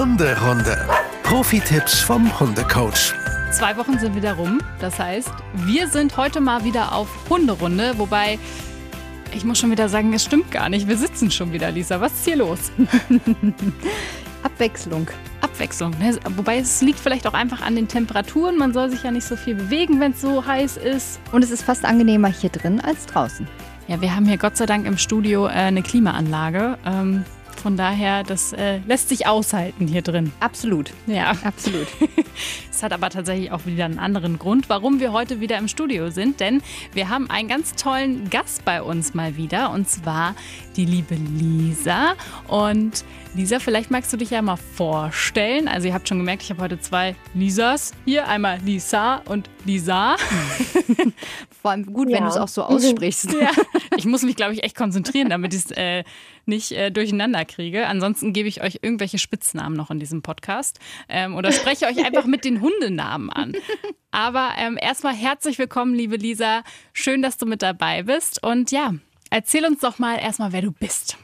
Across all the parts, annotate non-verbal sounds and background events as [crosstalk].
Hunderunde. Profi-Tipps vom Hundecoach. Zwei Wochen sind wieder rum. Das heißt, wir sind heute mal wieder auf Hunderunde. Wobei, ich muss schon wieder sagen, es stimmt gar nicht. Wir sitzen schon wieder, Lisa. Was ist hier los? [laughs] Abwechslung. Abwechslung. Ne? Wobei es liegt vielleicht auch einfach an den Temperaturen. Man soll sich ja nicht so viel bewegen, wenn es so heiß ist. Und es ist fast angenehmer hier drin als draußen. Ja, wir haben hier Gott sei Dank im Studio äh, eine Klimaanlage. Ähm, von daher, das äh, lässt sich aushalten hier drin. Absolut. Ja, absolut. [laughs] Es hat aber tatsächlich auch wieder einen anderen Grund, warum wir heute wieder im Studio sind. Denn wir haben einen ganz tollen Gast bei uns mal wieder. Und zwar die liebe Lisa. Und Lisa, vielleicht magst du dich ja mal vorstellen. Also ihr habt schon gemerkt, ich habe heute zwei Lisas hier. Einmal Lisa und Lisa. Vor allem gut, ja. wenn du es auch so aussprichst. Ja. [laughs] Ich muss mich, glaube ich, echt konzentrieren, damit ich es äh, nicht äh, durcheinander kriege. Ansonsten gebe ich euch irgendwelche Spitznamen noch in diesem Podcast ähm, oder spreche euch einfach mit den Hundenamen an. Aber ähm, erstmal herzlich willkommen, liebe Lisa. Schön, dass du mit dabei bist. Und ja, erzähl uns doch mal erstmal, wer du bist.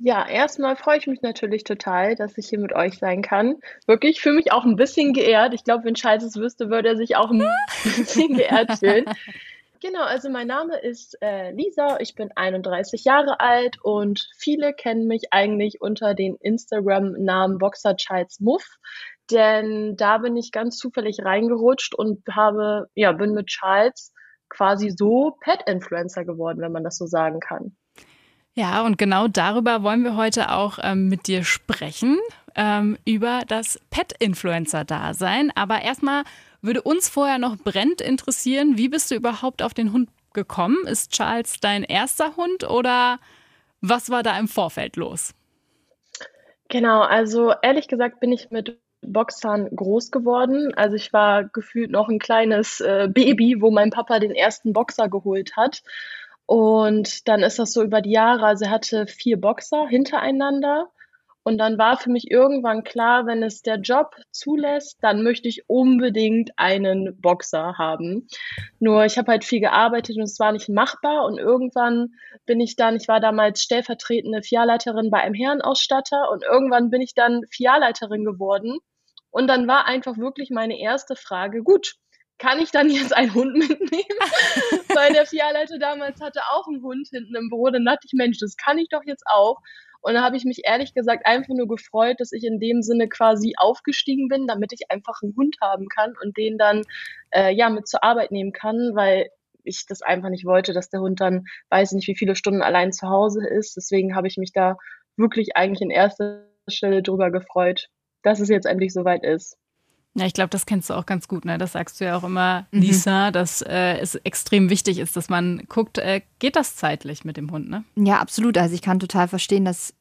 Ja, erstmal freue ich mich natürlich total, dass ich hier mit euch sein kann. Wirklich, ich fühle mich auch ein bisschen geehrt. Ich glaube, wenn Scheiß es wüsste, würde er sich auch ein [laughs] bisschen geehrt fühlen. Genau, also mein Name ist äh, Lisa, ich bin 31 Jahre alt und viele kennen mich eigentlich unter den Instagram-Namen Boxer Childs Muff, denn da bin ich ganz zufällig reingerutscht und habe, ja, bin mit Charles quasi so Pet-Influencer geworden, wenn man das so sagen kann. Ja, und genau darüber wollen wir heute auch ähm, mit dir sprechen, ähm, über das Pet-Influencer-Dasein. Aber erstmal würde uns vorher noch brennend interessieren, wie bist du überhaupt auf den Hund gekommen? Ist Charles dein erster Hund oder was war da im Vorfeld los? Genau, also ehrlich gesagt bin ich mit Boxern groß geworden. Also ich war gefühlt noch ein kleines äh, Baby, wo mein Papa den ersten Boxer geholt hat. Und dann ist das so über die Jahre, also er hatte vier Boxer hintereinander. Und dann war für mich irgendwann klar, wenn es der Job zulässt, dann möchte ich unbedingt einen Boxer haben. Nur ich habe halt viel gearbeitet und es war nicht machbar. Und irgendwann bin ich dann, ich war damals stellvertretende Filialleiterin bei einem Herrenausstatter und irgendwann bin ich dann Filialleiterin geworden. Und dann war einfach wirklich meine erste Frage, gut, kann ich dann jetzt einen Hund mitnehmen? [laughs] Weil der Filialleiter damals hatte auch einen Hund hinten im Büro. Dann dachte ich, Mensch, das kann ich doch jetzt auch. Und da habe ich mich ehrlich gesagt einfach nur gefreut, dass ich in dem Sinne quasi aufgestiegen bin, damit ich einfach einen Hund haben kann und den dann äh, ja mit zur Arbeit nehmen kann, weil ich das einfach nicht wollte, dass der Hund dann weiß nicht, wie viele Stunden allein zu Hause ist. Deswegen habe ich mich da wirklich eigentlich in erster Stelle drüber gefreut, dass es jetzt endlich soweit ist. Ja, ich glaube, das kennst du auch ganz gut. Ne? Das sagst du ja auch immer, mhm. Lisa, dass äh, es extrem wichtig ist, dass man guckt, äh, geht das zeitlich mit dem Hund? Ne? Ja, absolut. Also ich kann total verstehen, dass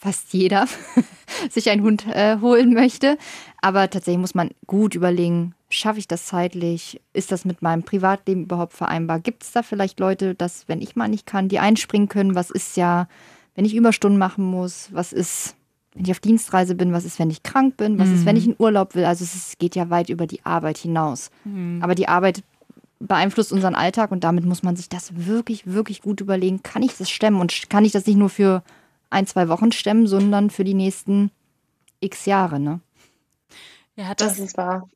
fast jeder [laughs] sich einen Hund äh, holen möchte. Aber tatsächlich muss man gut überlegen, schaffe ich das zeitlich? Ist das mit meinem Privatleben überhaupt vereinbar? Gibt es da vielleicht Leute, dass, wenn ich mal nicht kann, die einspringen können? Was ist ja, wenn ich Überstunden machen muss? Was ist wenn ich auf Dienstreise bin, was ist, wenn ich krank bin, was mhm. ist, wenn ich in Urlaub will. Also es ist, geht ja weit über die Arbeit hinaus. Mhm. Aber die Arbeit beeinflusst unseren Alltag und damit muss man sich das wirklich, wirklich gut überlegen. Kann ich das stemmen und kann ich das nicht nur für ein, zwei Wochen stemmen, sondern für die nächsten x Jahre, ne? Ja, das, das ist wahr.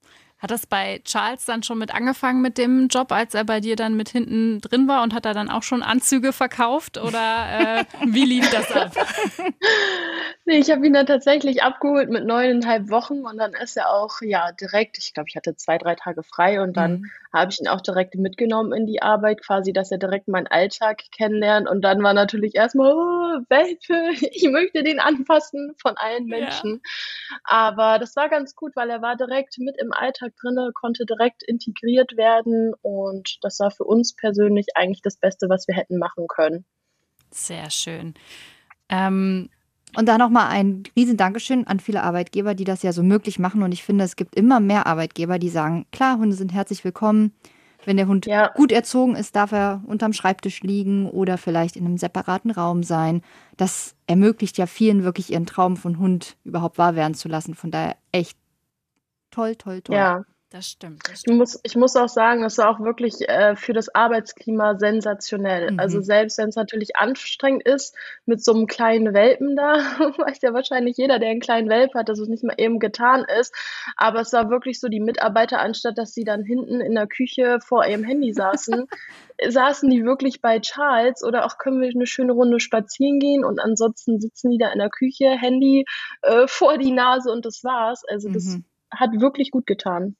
Hat das bei Charles dann schon mit angefangen mit dem Job, als er bei dir dann mit hinten drin war und hat er dann auch schon Anzüge verkauft oder äh, wie lief das ab? [laughs] nee, ich habe ihn dann tatsächlich abgeholt mit neuneinhalb Wochen und dann ist er auch ja direkt, ich glaube, ich hatte zwei, drei Tage frei und dann mhm. habe ich ihn auch direkt mitgenommen in die Arbeit, quasi, dass er direkt meinen Alltag kennenlernt und dann war natürlich erstmal, oh, Welpe, [laughs] ich möchte den anfassen von allen Menschen. Ja. Aber das war ganz gut, weil er war direkt mit im Alltag drin, konnte direkt integriert werden und das war für uns persönlich eigentlich das Beste, was wir hätten machen können. Sehr schön. Ähm, und da nochmal ein riesen Dankeschön an viele Arbeitgeber, die das ja so möglich machen. Und ich finde, es gibt immer mehr Arbeitgeber, die sagen, klar, Hunde sind herzlich willkommen. Wenn der Hund ja. gut erzogen ist, darf er unterm Schreibtisch liegen oder vielleicht in einem separaten Raum sein. Das ermöglicht ja vielen wirklich ihren Traum von Hund überhaupt wahr werden zu lassen. Von daher echt toll, toll, toll. Ja, Das stimmt. Das stimmt. Ich, muss, ich muss auch sagen, das war auch wirklich äh, für das Arbeitsklima sensationell. Mhm. Also selbst wenn es natürlich anstrengend ist mit so einem kleinen Welpen da, [laughs] weiß ja wahrscheinlich jeder, der einen kleinen Welp hat, dass es nicht mal eben getan ist. Aber es war wirklich so, die Mitarbeiter, anstatt dass sie dann hinten in der Küche vor ihrem Handy saßen, [laughs] saßen die wirklich bei Charles oder auch können wir eine schöne Runde spazieren gehen und ansonsten sitzen die da in der Küche, Handy äh, vor die Nase und das war's. Also das mhm. Hat wirklich gut getan.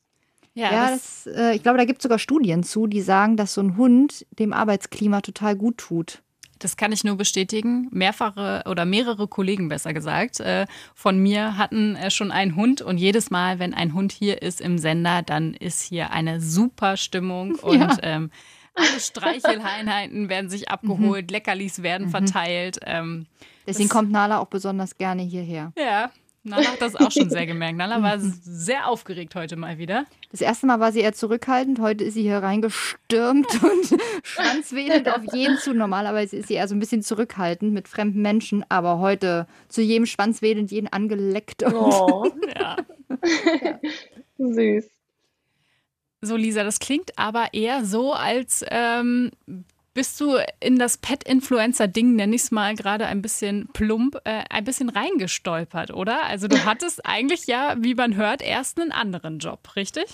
Ja, ja das, das, äh, ich glaube, da gibt es sogar Studien zu, die sagen, dass so ein Hund dem Arbeitsklima total gut tut. Das kann ich nur bestätigen. Mehrfache oder mehrere Kollegen, besser gesagt, äh, von mir hatten äh, schon einen Hund. Und jedes Mal, wenn ein Hund hier ist im Sender, dann ist hier eine super Stimmung. [laughs] Und ja. ähm, alle Streicheleinheiten [laughs] werden sich abgeholt, mhm. Leckerlis werden mhm. verteilt. Ähm, Deswegen kommt Nala auch besonders gerne hierher. Ja, Nala hat das auch schon sehr gemerkt. Nala war [laughs] sehr aufgeregt heute mal wieder. Das erste Mal war sie eher zurückhaltend. Heute ist sie hier reingestürmt [laughs] und schwanzwedelnd auf jeden zu. Normalerweise ist sie eher so ein bisschen zurückhaltend mit fremden Menschen, aber heute zu jedem schwanzwedelnd, jeden angeleckt. Und oh. ja. ja. [laughs] Süß. So, Lisa, das klingt aber eher so, als ähm, bist du in das Pet-Influencer-Ding, nenne ich es mal gerade ein bisschen plump, äh, ein bisschen reingestolpert, oder? Also du hattest [laughs] eigentlich ja, wie man hört, erst einen anderen Job, richtig?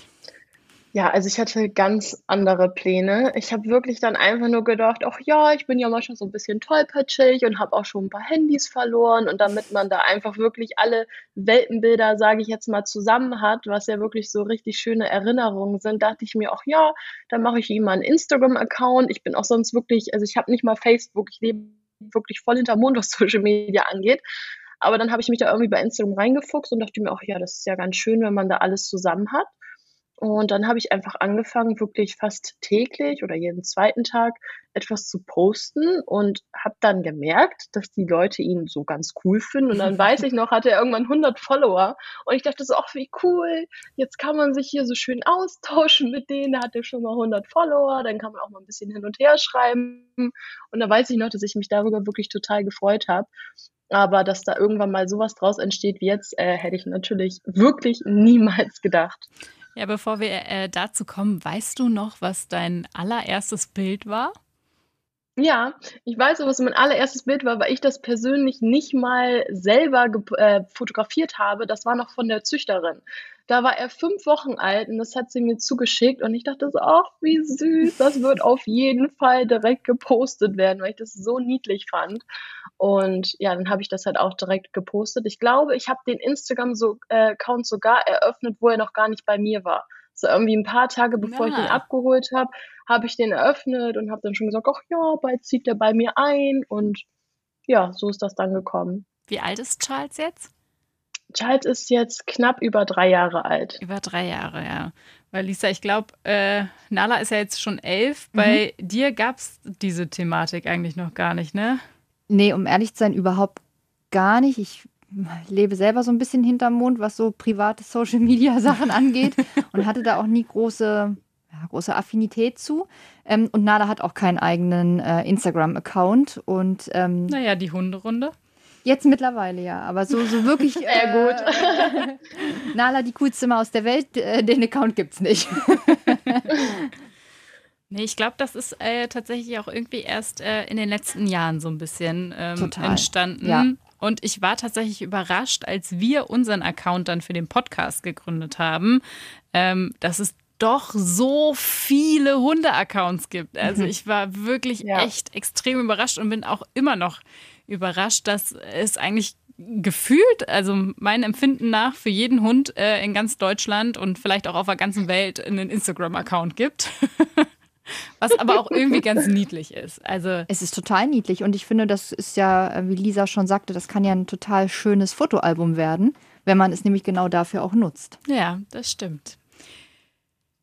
Ja, also ich hatte ganz andere Pläne. Ich habe wirklich dann einfach nur gedacht, ach ja, ich bin ja mal schon so ein bisschen tollpatschig und habe auch schon ein paar Handys verloren. Und damit man da einfach wirklich alle Weltenbilder, sage ich jetzt mal, zusammen hat, was ja wirklich so richtig schöne Erinnerungen sind, dachte ich mir, ach ja, dann mache ich ihm mal einen Instagram-Account. Ich bin auch sonst wirklich, also ich habe nicht mal Facebook, ich lebe wirklich voll hinter Mond, was [laughs] Social Media angeht. Aber dann habe ich mich da irgendwie bei Instagram reingefuchst und dachte mir auch, ja, das ist ja ganz schön, wenn man da alles zusammen hat. Und dann habe ich einfach angefangen, wirklich fast täglich oder jeden zweiten Tag etwas zu posten und habe dann gemerkt, dass die Leute ihn so ganz cool finden. Und dann [laughs] weiß ich noch, hatte er irgendwann 100 Follower. Und ich dachte so, ach, wie cool. Jetzt kann man sich hier so schön austauschen mit denen. Da hat er schon mal 100 Follower. Dann kann man auch mal ein bisschen hin und her schreiben. Und da weiß ich noch, dass ich mich darüber wirklich total gefreut habe. Aber dass da irgendwann mal sowas draus entsteht wie jetzt, äh, hätte ich natürlich wirklich niemals gedacht. Ja, bevor wir äh, dazu kommen, weißt du noch, was dein allererstes Bild war? Ja, ich weiß, was mein allererstes Bild war, weil ich das persönlich nicht mal selber äh, fotografiert habe. Das war noch von der Züchterin. Da war er fünf Wochen alt und das hat sie mir zugeschickt und ich dachte so, ach, wie süß, das wird auf jeden Fall direkt gepostet werden, weil ich das so niedlich fand. Und ja, dann habe ich das halt auch direkt gepostet. Ich glaube, ich habe den Instagram-Account äh, sogar eröffnet, wo er noch gar nicht bei mir war. So irgendwie ein paar Tage bevor ja. ich ihn abgeholt habe, habe ich den eröffnet und habe dann schon gesagt, ach ja, bald zieht er bei mir ein. Und ja, so ist das dann gekommen. Wie alt ist Charles jetzt? Charles ist jetzt knapp über drei Jahre alt. Über drei Jahre, ja. Weil Lisa, ich glaube, äh, Nala ist ja jetzt schon elf. Mhm. Bei dir gab es diese Thematik eigentlich noch gar nicht, ne? Nee, um ehrlich zu sein, überhaupt gar nicht. Ich lebe selber so ein bisschen hinterm Mond, was so private Social-Media-Sachen angeht [laughs] und hatte da auch nie große, ja, große Affinität zu. Ähm, und Nala hat auch keinen eigenen äh, Instagram-Account. Und ähm, naja, die Hunderunde. Jetzt mittlerweile ja, aber so, so wirklich. [laughs] Sehr äh, gut. [laughs] Nala, die coolste Maus der Welt, äh, den Account gibt's nicht. Nee, ich glaube, das ist äh, tatsächlich auch irgendwie erst äh, in den letzten Jahren so ein bisschen ähm, entstanden. Ja. Und ich war tatsächlich überrascht, als wir unseren Account dann für den Podcast gegründet haben, ähm, dass es doch so viele Hunde-Accounts gibt. Also mhm. ich war wirklich ja. echt extrem überrascht und bin auch immer noch überrascht, dass es eigentlich gefühlt, also mein Empfinden nach, für jeden Hund äh, in ganz Deutschland und vielleicht auch auf der ganzen Welt einen Instagram-Account gibt. [laughs] Was aber auch irgendwie ganz niedlich ist. Also es ist total niedlich und ich finde, das ist ja, äh, wie Lisa schon sagte, das kann ja ein total schönes Fotoalbum werden, wenn man es nämlich genau dafür auch nutzt. Ja, das stimmt.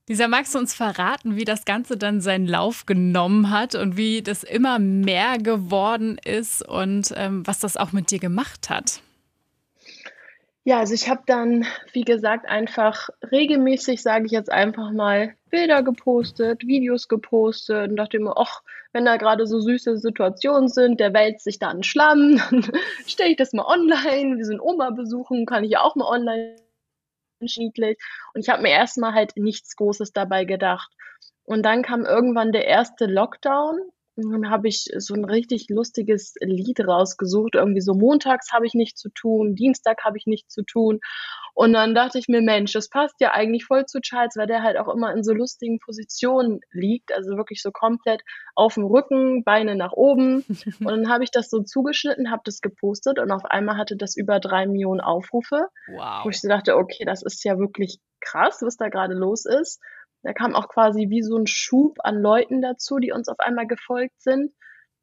Lisa, magst du uns verraten, wie das Ganze dann seinen Lauf genommen hat und wie das immer mehr geworden ist und ähm, was das auch mit dir gemacht hat? Ja, also ich habe dann, wie gesagt, einfach regelmäßig, sage ich jetzt einfach mal, Bilder gepostet, Videos gepostet und dachte mir, ach, wenn da gerade so süße Situationen sind, der wälzt sich da einen Schlamm, [laughs] dann stelle ich das mal online, wir sind Oma besuchen, kann ich ja auch mal online niedlich. Und ich habe mir erstmal halt nichts Großes dabei gedacht. Und dann kam irgendwann der erste Lockdown. Und dann habe ich so ein richtig lustiges Lied rausgesucht. Irgendwie so montags habe ich nichts zu tun, Dienstag habe ich nichts zu tun. Und dann dachte ich mir, Mensch, das passt ja eigentlich voll zu Charles, weil der halt auch immer in so lustigen Positionen liegt. Also wirklich so komplett auf dem Rücken, Beine nach oben. [laughs] Und dann habe ich das so zugeschnitten, habe das gepostet und auf einmal hatte das über drei Millionen Aufrufe. Wow. Wo ich so dachte, okay, das ist ja wirklich krass, was da gerade los ist. Da kam auch quasi wie so ein Schub an Leuten dazu, die uns auf einmal gefolgt sind.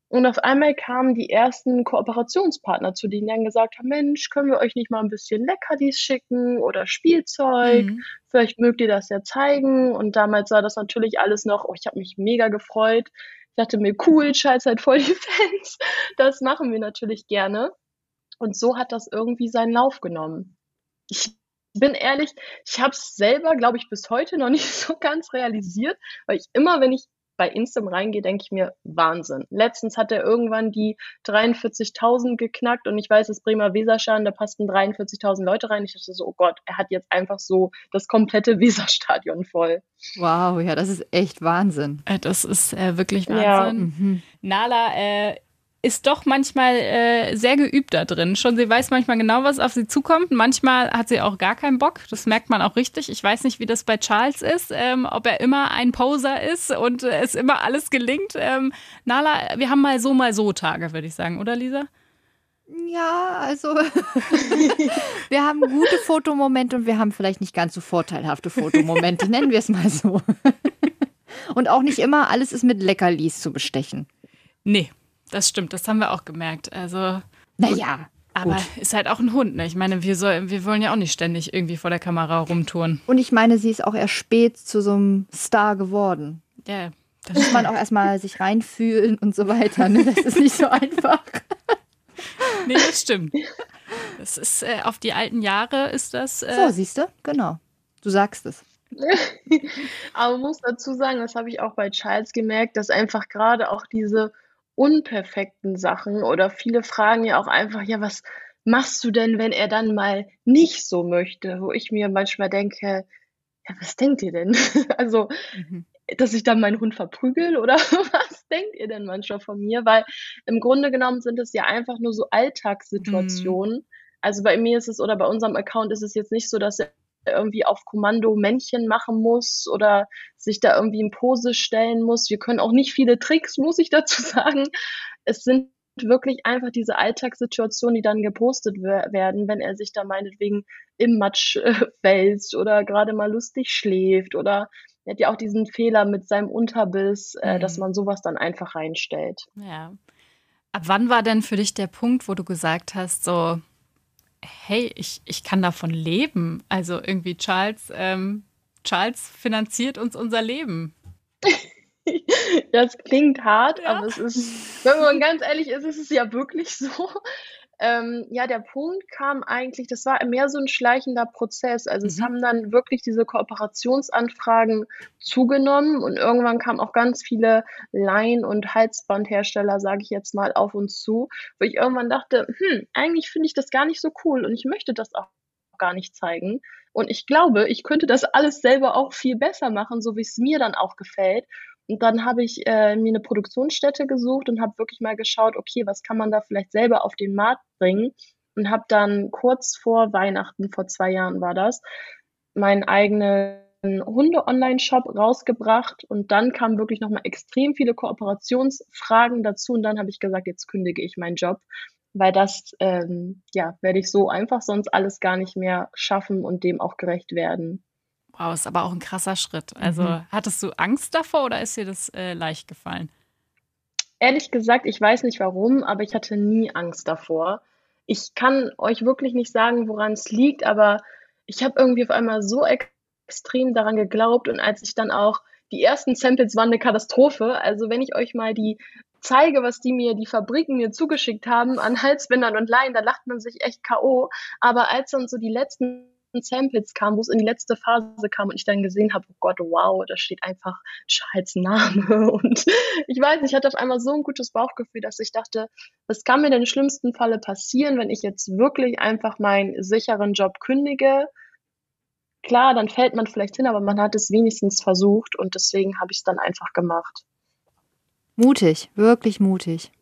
Und auf einmal kamen die ersten Kooperationspartner zu denen dann gesagt haben, Mensch, können wir euch nicht mal ein bisschen Leckerlis schicken oder Spielzeug? Mhm. Vielleicht mögt ihr das ja zeigen. Und damals war das natürlich alles noch, oh, ich habe mich mega gefreut. Ich dachte mir, cool, scheiß halt voll die Fans. Das machen wir natürlich gerne. Und so hat das irgendwie seinen Lauf genommen. Ich bin ehrlich, ich habe es selber, glaube ich, bis heute noch [laughs] nicht so ganz realisiert, weil ich immer, wenn ich bei Instam reingehe, denke ich mir, Wahnsinn. Letztens hat er irgendwann die 43.000 geknackt und ich weiß, das Bremer Weserstadion, da passten 43.000 Leute rein. Ich dachte so, oh Gott, er hat jetzt einfach so das komplette [laughs] Weserstadion voll. Wow, ja, das ist echt Wahnsinn. Äh, das ist äh, wirklich Wahnsinn. Ja. Mhm. Nala, äh, ist doch manchmal äh, sehr geübt da drin. Schon sie weiß manchmal genau, was auf sie zukommt. Manchmal hat sie auch gar keinen Bock. Das merkt man auch richtig. Ich weiß nicht, wie das bei Charles ist, ähm, ob er immer ein Poser ist und äh, es immer alles gelingt. Ähm, Nala, wir haben mal so, mal so Tage, würde ich sagen, oder Lisa? Ja, also [laughs] wir haben gute Fotomomente und wir haben vielleicht nicht ganz so vorteilhafte Fotomomente, nennen wir es mal so. [laughs] und auch nicht immer alles ist mit Leckerlis zu bestechen. Nee, das stimmt, das haben wir auch gemerkt. Also. Naja. Aber gut. ist halt auch ein Hund, ne? Ich meine, wir, soll, wir wollen ja auch nicht ständig irgendwie vor der Kamera rumtouren. Und ich meine, sie ist auch erst spät zu so einem Star geworden. Ja. Da muss man auch erstmal sich reinfühlen und so weiter. Ne? Das ist nicht so einfach. [laughs] nee, das stimmt. Das ist äh, auf die alten Jahre ist das. Äh so, siehst du? Genau. Du sagst es. [laughs] Aber man muss dazu sagen, das habe ich auch bei Charles gemerkt, dass einfach gerade auch diese unperfekten Sachen oder viele fragen ja auch einfach, ja, was machst du denn, wenn er dann mal nicht so möchte? Wo ich mir manchmal denke, ja, was denkt ihr denn? [laughs] also, mhm. dass ich dann meinen Hund verprügel oder [laughs] was denkt ihr denn manchmal von mir? Weil im Grunde genommen sind es ja einfach nur so Alltagssituationen. Mhm. Also bei mir ist es oder bei unserem Account ist es jetzt nicht so, dass er irgendwie auf Kommando Männchen machen muss oder sich da irgendwie in Pose stellen muss. Wir können auch nicht viele Tricks, muss ich dazu [laughs] sagen. Es sind wirklich einfach diese Alltagssituationen, die dann gepostet werden, wenn er sich da meinetwegen im Matsch äh, [laughs] wälzt oder gerade mal lustig schläft oder er hat ja auch diesen Fehler mit seinem Unterbiss, äh, mhm. dass man sowas dann einfach reinstellt. Ja. Ab wann war denn für dich der Punkt, wo du gesagt hast, so, hey, ich, ich kann davon leben. Also irgendwie Charles, ähm, Charles finanziert uns unser Leben. [laughs] Das klingt hart, ja. aber es ist, wenn man ganz ehrlich ist, ist es ja wirklich so. Ähm, ja, der Punkt kam eigentlich, das war mehr so ein schleichender Prozess. Also mhm. es haben dann wirklich diese Kooperationsanfragen zugenommen und irgendwann kamen auch ganz viele Lein- und Halsbandhersteller, sage ich jetzt mal, auf uns zu, wo ich irgendwann dachte, hm, eigentlich finde ich das gar nicht so cool und ich möchte das auch gar nicht zeigen. Und ich glaube, ich könnte das alles selber auch viel besser machen, so wie es mir dann auch gefällt. Und dann habe ich äh, mir eine Produktionsstätte gesucht und habe wirklich mal geschaut, okay, was kann man da vielleicht selber auf den Markt bringen? Und habe dann kurz vor Weihnachten, vor zwei Jahren war das, meinen eigenen Hunde-Online-Shop rausgebracht. Und dann kamen wirklich nochmal extrem viele Kooperationsfragen dazu. Und dann habe ich gesagt, jetzt kündige ich meinen Job, weil das, ähm, ja, werde ich so einfach sonst alles gar nicht mehr schaffen und dem auch gerecht werden. Wow, ist aber auch ein krasser Schritt. Also mhm. hattest du Angst davor oder ist dir das äh, leicht gefallen? Ehrlich gesagt, ich weiß nicht warum, aber ich hatte nie Angst davor. Ich kann euch wirklich nicht sagen, woran es liegt, aber ich habe irgendwie auf einmal so extrem daran geglaubt und als ich dann auch die ersten Samples waren eine Katastrophe. Also wenn ich euch mal die zeige, was die mir, die Fabriken mir zugeschickt haben an Halsbändern und Leinen, da lacht man sich echt K.O. Aber als dann so die letzten Samples kam, wo es in die letzte Phase kam und ich dann gesehen habe, oh Gott, wow, da steht einfach Charles Name [laughs] und ich weiß, ich hatte auf einmal so ein gutes Bauchgefühl, dass ich dachte, was kann mir denn im schlimmsten Falle passieren, wenn ich jetzt wirklich einfach meinen sicheren Job kündige klar, dann fällt man vielleicht hin, aber man hat es wenigstens versucht und deswegen habe ich es dann einfach gemacht. Mutig, wirklich mutig.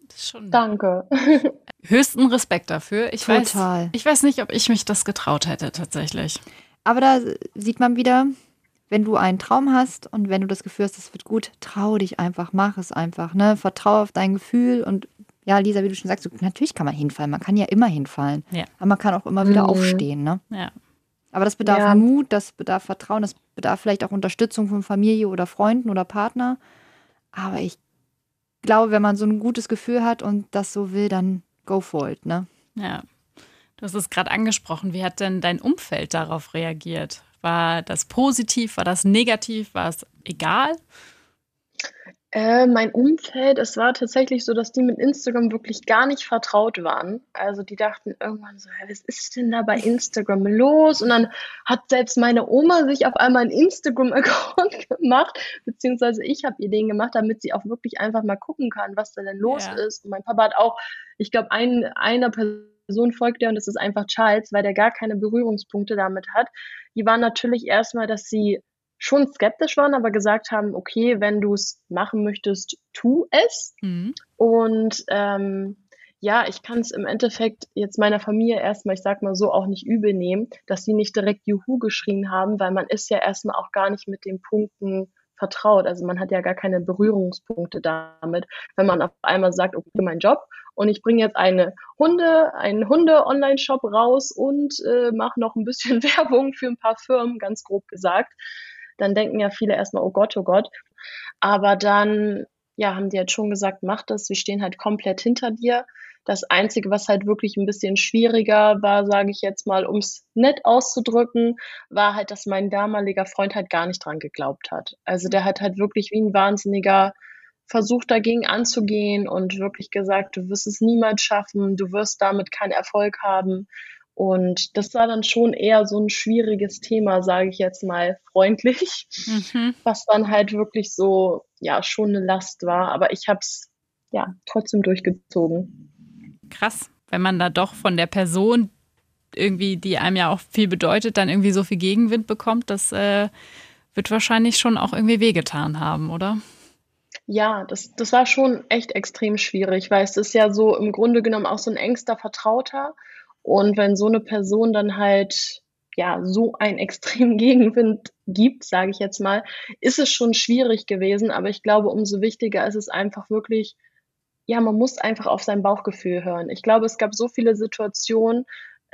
Danke. [laughs] Höchsten Respekt dafür. Ich Total. Weiß, ich weiß nicht, ob ich mich das getraut hätte, tatsächlich. Aber da sieht man wieder, wenn du einen Traum hast und wenn du das Gefühl hast, es wird gut, trau dich einfach, mach es einfach, ne? Vertrau auf dein Gefühl und ja, Lisa, wie du schon sagst, natürlich kann man hinfallen, man kann ja immer hinfallen. Ja. Aber man kann auch immer wieder Mhm. aufstehen, ne? Ja. Aber das bedarf Ja. Mut, das bedarf Vertrauen, das bedarf vielleicht auch Unterstützung von Familie oder Freunden oder Partner. Aber ich glaube, wenn man so ein gutes Gefühl hat und das so will, dann go for it, ne? Ja. Du hast es gerade angesprochen. Wie hat denn dein Umfeld darauf reagiert? War das positiv? War das negativ? War es egal? Äh, mein Umfeld, es war tatsächlich so, dass die mit Instagram wirklich gar nicht vertraut waren. Also die dachten irgendwann so, "Hä, was ist denn da bei Instagram los? Und dann hat selbst meine Oma sich auf einmal einen Instagram-Account [laughs] gemacht, beziehungsweise ich habe ihr den gemacht, damit sie auch wirklich einfach mal gucken kann, was da denn los Ja. ist. Und mein Papa hat auch, ich glaube, ein, einer Person folgt der und das ist einfach Charles, weil der gar keine Berührungspunkte damit hat. Die waren natürlich erstmal, dass sie schon skeptisch waren, aber gesagt haben, okay, wenn du es machen möchtest, tu es. Mhm. Und ähm, ja, ich kann es im Endeffekt jetzt meiner Familie erstmal, ich sag mal so, auch nicht übel nehmen, dass sie nicht direkt Juhu geschrien haben, weil man ist ja erstmal auch gar nicht mit den Punkten vertraut. Also man hat ja gar keine Berührungspunkte damit, wenn man auf einmal sagt, okay, mein Job und ich bringe jetzt eine Hunde, einen Hunde-Online-Shop raus und äh, mache noch ein bisschen [laughs] Werbung für ein paar Firmen, ganz grob gesagt. Dann denken ja viele erstmal, oh Gott, oh Gott. Aber dann, ja, haben die halt schon gesagt, mach das, wir stehen halt komplett hinter dir. Das Einzige, was halt wirklich ein bisschen schwieriger war, sage ich jetzt mal, um es nett auszudrücken, war halt, dass mein damaliger Freund halt gar nicht dran geglaubt hat. Also der hat halt wirklich wie ein Wahnsinniger versucht, dagegen anzugehen und wirklich gesagt, du wirst es niemals schaffen, du wirst damit keinen Erfolg haben. Und das war dann schon eher so ein schwieriges Thema, sage ich jetzt mal freundlich, Mhm. was dann halt wirklich so, ja, schon eine Last war. Aber ich habe es ja trotzdem durchgezogen. Krass, wenn man da doch von der Person irgendwie, die einem ja auch viel bedeutet, dann irgendwie so viel Gegenwind bekommt, das äh, wird wahrscheinlich schon auch irgendwie wehgetan haben, oder? Ja, das, das war schon echt extrem schwierig, weil es ist ja so im Grunde genommen auch so ein engster Vertrauter. Und wenn so eine Person dann halt ja so einen [laughs] extremen Gegenwind gibt, sage ich jetzt mal, ist es schon schwierig gewesen. Aber ich glaube, umso wichtiger ist es einfach wirklich, ja, man muss einfach auf sein Bauchgefühl hören. Ich glaube, es gab so viele Situationen,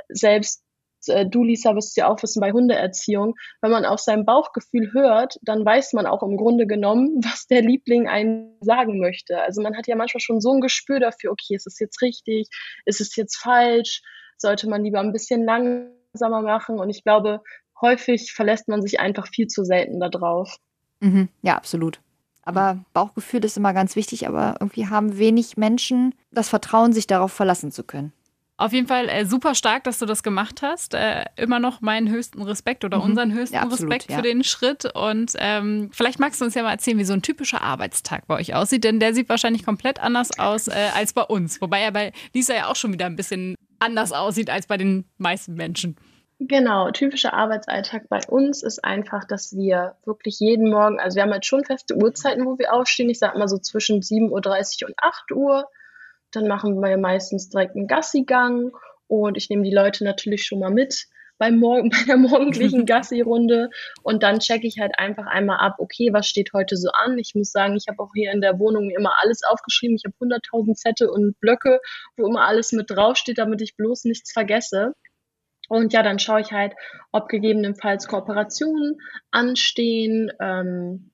selbst äh, du, Lisa, wirst ja auch wissen bei Hundeerziehung, wenn man auf sein Bauchgefühl hört, dann weiß man auch im Grunde genommen, [laughs] was der Liebling einen sagen möchte. Also man hat ja manchmal schon so ein Gespür dafür, okay, ist es jetzt richtig, ist es jetzt falsch, sollte man lieber ein bisschen langsamer machen. Und ich glaube, häufig verlässt man sich einfach viel zu selten darauf. Mhm. Ja, absolut. Aber Bauchgefühl ist immer ganz wichtig, aber irgendwie haben wenig Menschen das Vertrauen, sich darauf verlassen zu können. Auf jeden Fall äh, super stark, dass du das gemacht hast. Äh, immer noch meinen höchsten Respekt oder Mhm. unseren höchsten Ja, absolut, Respekt ja. für den Schritt. Und ähm, vielleicht magst du uns ja mal erzählen, wie so ein typischer Arbeitstag bei euch aussieht, denn der sieht wahrscheinlich komplett anders aus äh, als bei uns. Wobei er bei Lisa ja auch schon wieder ein bisschen anders aussieht als bei den meisten Menschen. Genau, typischer Arbeitsalltag bei uns ist einfach, dass wir wirklich jeden Morgen, also wir haben halt schon feste Uhrzeiten, wo wir aufstehen. Ich sag mal so zwischen 7.30 Uhr und 8 Uhr. Dann machen wir meistens direkt einen Gassigang und ich nehme die Leute natürlich schon mal mit beim Morgen, [laughs] bei der morgendlichen [laughs] Gassi-Runde und dann checke ich halt einfach einmal ab, okay, was steht heute so an? Ich muss sagen, ich habe auch hier in der Wohnung immer alles aufgeschrieben. Ich habe 100.000 Zettel und Blöcke, wo immer alles mit draufsteht, damit ich bloß nichts vergesse. Und ja, dann schaue ich halt, ob gegebenenfalls Kooperationen anstehen. Ähm,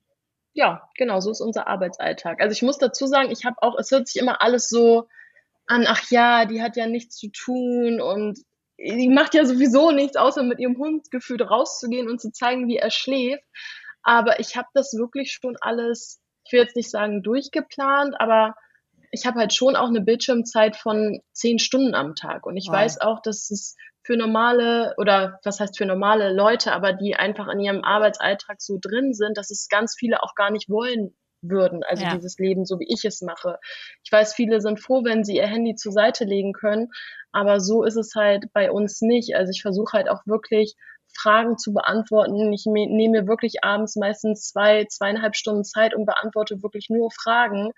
ja, genau, so ist unser Arbeitsalltag. Also ich muss dazu sagen, ich habe auch, es hört sich immer alles so an, ach ja, die hat ja nichts zu tun und die macht ja sowieso nichts, außer mit ihrem Hund gefühlt rauszugehen und zu zeigen, wie er schläft. Aber ich habe das wirklich schon alles, ich will jetzt nicht sagen durchgeplant, aber ich habe halt schon auch eine Bildschirmzeit von zehn Stunden am Tag. Und ich Wow. weiß auch, dass es für normale oder was heißt für normale Leute, aber die einfach in ihrem Arbeitsalltag so drin sind, dass es ganz viele auch gar nicht wollen würden, also Ja. dieses Leben, so wie ich es mache. Ich weiß, viele sind froh, wenn sie ihr Handy zur Seite legen können, aber so ist es halt bei uns nicht. Also ich versuche halt auch wirklich Fragen zu beantworten. Ich nehme mir wirklich abends meistens zwei, zweieinhalb Stunden Zeit und beantworte wirklich nur Fragen,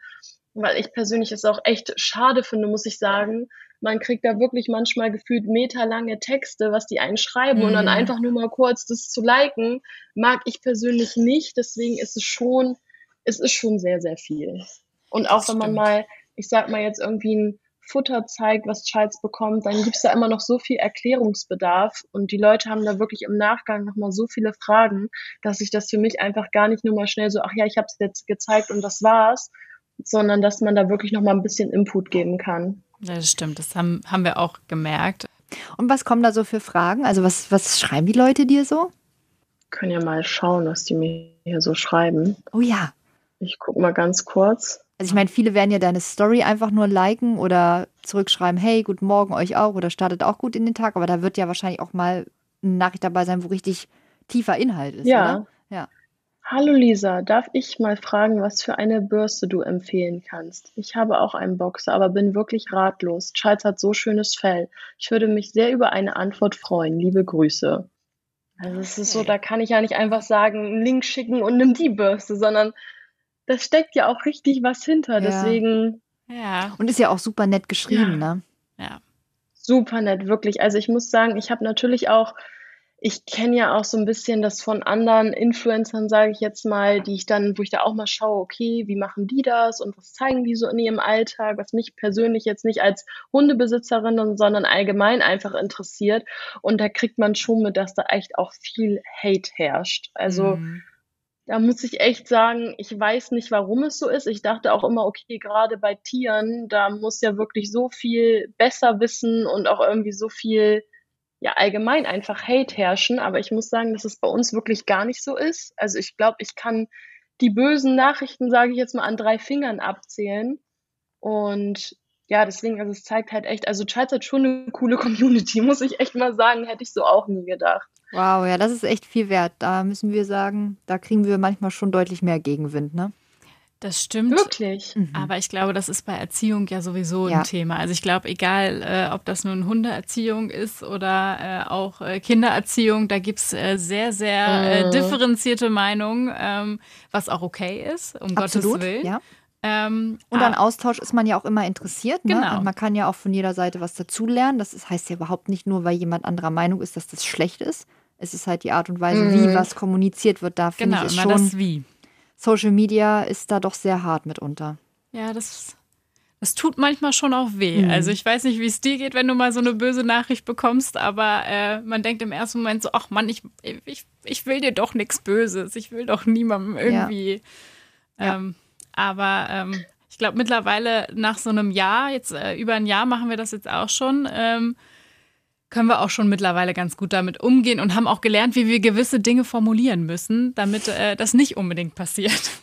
weil ich persönlich es auch echt schade finde, muss ich sagen. Man kriegt da wirklich manchmal gefühlt meterlange Texte, was die einen schreiben mhm. und dann mhm. einfach nur mal kurz das zu liken, mag ich persönlich nicht. Deswegen ist es schon, es ist schon sehr, sehr viel. Und auch wenn man mal, ich sag mal jetzt irgendwie ein Futter zeigt, was Charles bekommt, dann gibt es da immer noch so viel Erklärungsbedarf und die Leute haben da wirklich im Nachgang nochmal so viele Fragen, dass ich das für mich einfach gar nicht nur mal schnell so, ach ja, ich habe es jetzt gezeigt und das war's, sondern dass man da wirklich nochmal ein bisschen Input geben kann. Ja, das stimmt, das haben, haben wir auch gemerkt. Und was kommen da so für Fragen? Also was, was schreiben die Leute dir so? Können ja mal schauen, was die mir hier so schreiben. Oh ja. Ich gucke mal ganz kurz. Also ich meine, viele werden ja deine Story einfach nur liken oder zurückschreiben, hey, guten Morgen euch auch oder startet auch gut in den Tag, aber da wird ja wahrscheinlich auch mal eine Nachricht dabei sein, wo richtig tiefer Inhalt ist, ja. oder? Ja. Hallo Lisa, darf ich mal fragen, was für eine Bürste du empfehlen kannst? Ich habe auch einen Boxer, aber bin wirklich ratlos. Charles hat so schönes Fell. Ich würde mich sehr über eine Antwort freuen. Liebe Grüße. Also es ist so, da kann ich ja nicht einfach sagen, einen Link schicken und nimm die Bürste, sondern da steckt ja auch richtig was hinter. Ja. Deswegen. Ja. Und ist ja auch super nett geschrieben, ja. ne? Ja. Super nett, wirklich. Also ich muss sagen, ich habe natürlich auch, ich kenne ja auch so ein bisschen das von anderen Influencern, sage ich jetzt mal, die ich dann, wo ich da auch mal schaue, okay, wie machen die das und was zeigen die so in ihrem Alltag, was mich persönlich jetzt nicht als Hundebesitzerin, sondern allgemein einfach interessiert. Und da kriegt man schon mit, dass da echt auch viel Hate herrscht. Also mhm da muss ich echt sagen, ich weiß nicht, warum es so ist. Ich dachte auch immer, okay, gerade bei Tieren, da muss ja wirklich so viel besser wissen und auch irgendwie so viel, ja, allgemein einfach Hate herrschen. Aber ich muss sagen, dass es bei uns wirklich gar nicht so ist. Also ich glaube, ich kann die bösen Nachrichten, sage ich jetzt mal, an drei Fingern abzählen. Und ja, deswegen, also es zeigt halt echt, also Charles hat schon eine coole Community, [laughs] muss ich echt mal sagen, hätte ich so auch nie gedacht. Wow, ja, das ist echt viel wert. Da müssen wir sagen, da kriegen wir manchmal schon deutlich mehr Gegenwind, ne? Das stimmt. Wirklich. Mhm. Aber ich glaube, das ist bei Erziehung ja sowieso ein ja. Thema. Also ich glaube, egal, äh, ob das nun Hundeerziehung ist oder äh, auch äh, Kindererziehung, da gibt es äh, sehr, sehr äh, differenzierte Meinungen, ähm, was auch okay ist, um Absolut, Gottes Willen. Ja. Ähm, und an ah. Austausch ist man ja auch immer interessiert. Ne? Genau. Und man kann ja auch von jeder Seite was dazulernen. Das ist, heißt ja überhaupt nicht nur, weil jemand anderer Meinung ist, dass das schlecht ist. Es ist halt die Art und Weise, mhm. wie was kommuniziert wird. Da finde genau, ich es schon. Das wie. Social Media ist da doch sehr hart mitunter. Ja, das, das tut manchmal schon auch weh. Mhm. Also ich weiß nicht, wie es dir geht, wenn du mal so eine böse Nachricht bekommst, aber äh, man denkt im ersten Moment so, ach Mann, ich, ich, ich will dir doch nichts Böses. Ich will doch niemandem irgendwie. Ja. Ähm, ja aber ähm, ich glaube mittlerweile nach so einem Jahr, jetzt äh, über ein Jahr machen wir das jetzt auch schon, ähm, können wir auch schon mittlerweile ganz gut damit umgehen und haben auch gelernt, wie wir gewisse Dinge formulieren müssen, damit äh, das nicht unbedingt passiert. [laughs]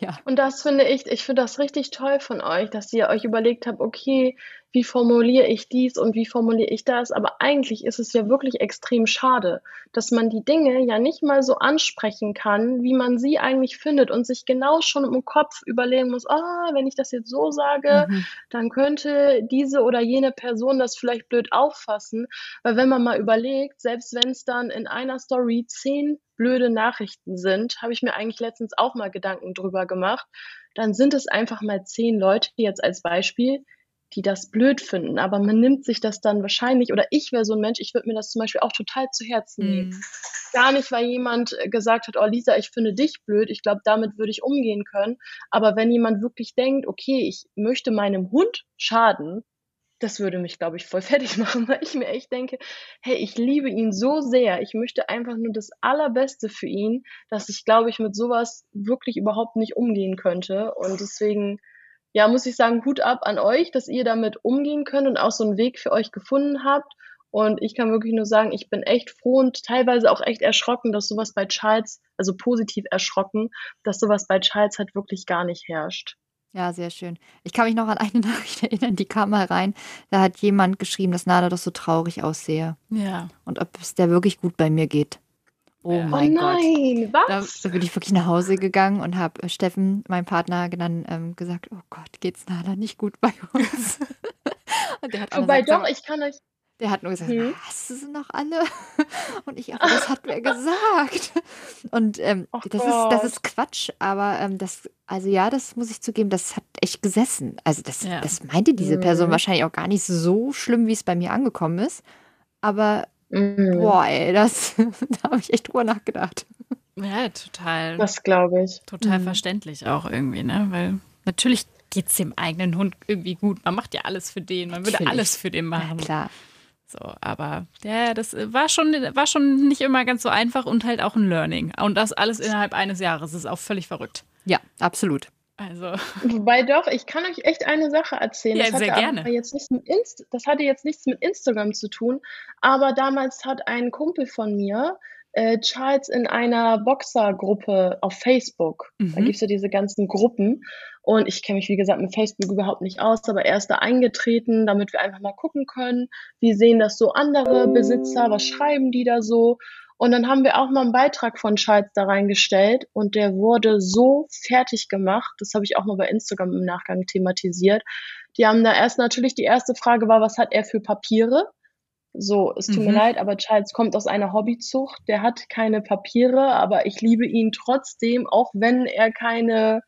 Ja. Und das finde ich, ich finde das richtig toll von euch, dass ihr euch überlegt habt, okay, wie formuliere ich dies und wie formuliere ich das? Aber eigentlich ist es ja wirklich extrem schade, dass man die Dinge ja nicht mal so ansprechen kann, wie man sie eigentlich findet und sich genau schon im Kopf überlegen muss, ah, wenn ich das jetzt so sage, mhm. dann könnte diese oder jene Person das vielleicht blöd auffassen. Weil wenn man mal überlegt, selbst wenn es dann in einer Story zehn blöde Nachrichten sind, habe ich mir eigentlich letztens auch mal Gedanken drüber gemacht, dann sind es einfach mal zehn Leute, jetzt als Beispiel, die das blöd finden, aber man nimmt sich das dann wahrscheinlich, oder ich wäre so ein Mensch, ich würde mir das zum Beispiel auch total zu Herzen nehmen. Mhm. Gar nicht, weil jemand äh, gesagt hat, oh Lisa, ich finde dich blöd, ich glaube, damit würde ich umgehen können. Aber wenn jemand wirklich denkt, okay, ich möchte meinem Hund schaden, das würde mich, glaube ich, voll [laughs] fertig machen, weil ich mir echt denke, hey, ich liebe ihn so sehr, ich möchte einfach nur das Allerbeste für ihn, dass ich, glaube ich, mit sowas wirklich überhaupt nicht umgehen könnte. Und deswegen ja, muss ich sagen, Hut ab an euch, dass ihr damit umgehen könnt und auch so einen Weg für euch gefunden habt. Und ich kann wirklich nur sagen, ich bin echt froh und teilweise auch echt erschrocken, dass sowas bei Charles, also positiv erschrocken, dass sowas bei Charles halt wirklich gar nicht herrscht. Ja, sehr schön. Ich kann mich noch an eine [laughs] Nachricht erinnern, die kam mal rein. Da hat jemand geschrieben, dass Nada doch so traurig aussehe. Ja. Und ob es der wirklich gut bei mir geht. Oh mein oh nein, Gott. was? Da, da, bin ich wirklich nach Hause gegangen und habe äh, Steffen, meinem Partner, dann ähm, gesagt, oh Gott, geht's Nala nicht gut bei uns? [laughs] und der hat Wobei gesagt, doch, ich kann euch, Der hat nur gesagt, mhm. hast du sie noch alle? [laughs] Und ich, aber das hat wer gesagt. Und ähm, das, ist, das ist Quatsch, aber ähm, das, also ja, das muss ich zugeben, das hat echt gesessen. Also das, ja. das meinte diese Person mhm. wahrscheinlich auch gar nicht so schlimm, wie es bei mir angekommen ist. Aber mhm. boah, ey, das, [laughs] da habe ich echt drüber nachgedacht. Ja, total. Das glaube ich. Total mhm. verständlich auch irgendwie, ne? Weil natürlich geht es dem eigenen Hund irgendwie gut. Man macht ja alles für den, man würde Natürlich. alles für den machen. Ja, klar. So, aber ja, das war schon, war schon nicht immer ganz so einfach und halt auch ein Learning. Und das alles innerhalb eines Jahres ist auch völlig verrückt. Ja, absolut. Also. [laughs] Wobei doch, ich kann euch echt eine Sache erzählen. Ja, das sehr gerne. Jetzt nichts mit Inst das hatte jetzt nichts mit Instagram zu tun, aber damals hat ein Kumpel von mir äh, Charles in einer Boxergruppe auf Facebook. Mhm. Da gibt es ja diese ganzen Gruppen. Und ich kenne mich, wie gesagt, mit Facebook überhaupt nicht aus, aber er ist da eingetreten, damit wir einfach mal gucken können, wie sehen das so andere Besitzer, was schreiben die da so. Und dann haben wir auch mal einen Beitrag von Charles da reingestellt und der wurde so fertig gemacht. Das habe ich auch mal bei Instagram im Nachgang thematisiert. Die haben da erst natürlich die erste Frage war, was hat er für Papiere? So, es tut mhm. mir leid, aber Charles kommt aus einer Hobbyzucht. Der hat keine Papiere, aber ich liebe ihn trotzdem, auch wenn er keine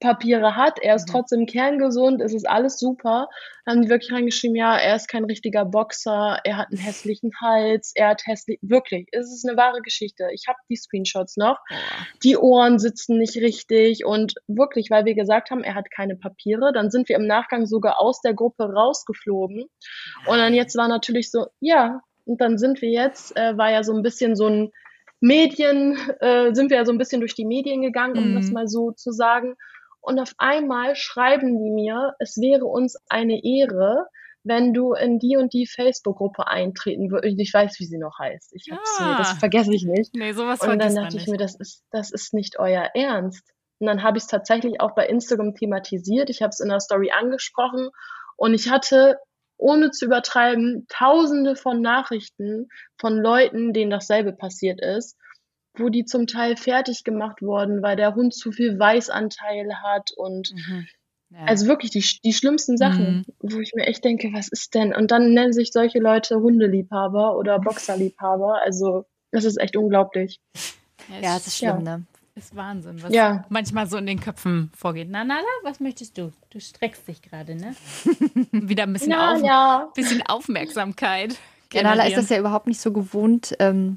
Papiere hat, er ist mhm. trotzdem kerngesund, es ist alles super. Dann haben die wirklich reingeschrieben, ja, er ist kein richtiger Boxer, er hat einen hässlichen Hals, er hat hässlich, wirklich, es ist eine wahre Geschichte. Ich habe die Screenshots noch. Die Ohren sitzen nicht richtig und wirklich, weil wir gesagt haben, er hat keine Papiere, dann sind wir im Nachgang sogar aus der Gruppe rausgeflogen. Und dann jetzt war natürlich so, ja, und dann sind wir jetzt, äh, war ja so ein bisschen so ein Medien, äh, sind wir ja so ein bisschen durch die Medien gegangen, um mhm. das mal so zu sagen. Und auf einmal schreiben die mir, es wäre uns eine Ehre, wenn du in die und die Facebook-Gruppe eintreten würdest. Ich weiß, wie sie noch heißt. Ich hab's ja. mir, das vergesse ich nicht. Nee, sowas Und dann dachte ich mir, das ist, das ist nicht euer Ernst. Und dann habe ich es tatsächlich auch bei Instagram thematisiert. Ich habe es in der Story angesprochen und ich hatte, ohne zu übertreiben, tausende von Nachrichten von Leuten, denen dasselbe passiert ist wo die zum Teil fertig gemacht wurden, weil der Hund zu viel Weißanteil hat und mhm. ja. also wirklich die, die schlimmsten Sachen, mhm. wo ich mir echt denke, was ist denn? Und dann nennen sich solche Leute Hundeliebhaber oder [laughs] Boxerliebhaber. Also das ist echt unglaublich. Ja, das ist schlimm, ja. ne? Ist Wahnsinn, was ja. manchmal so in den Köpfen vorgeht. Na, Nala, was möchtest du? Du streckst dich gerade, ne? [laughs] Wieder ein bisschen, Na, auf, ja. bisschen Aufmerksamkeit. Ja, Nala ist das ja überhaupt nicht so gewohnt, ähm,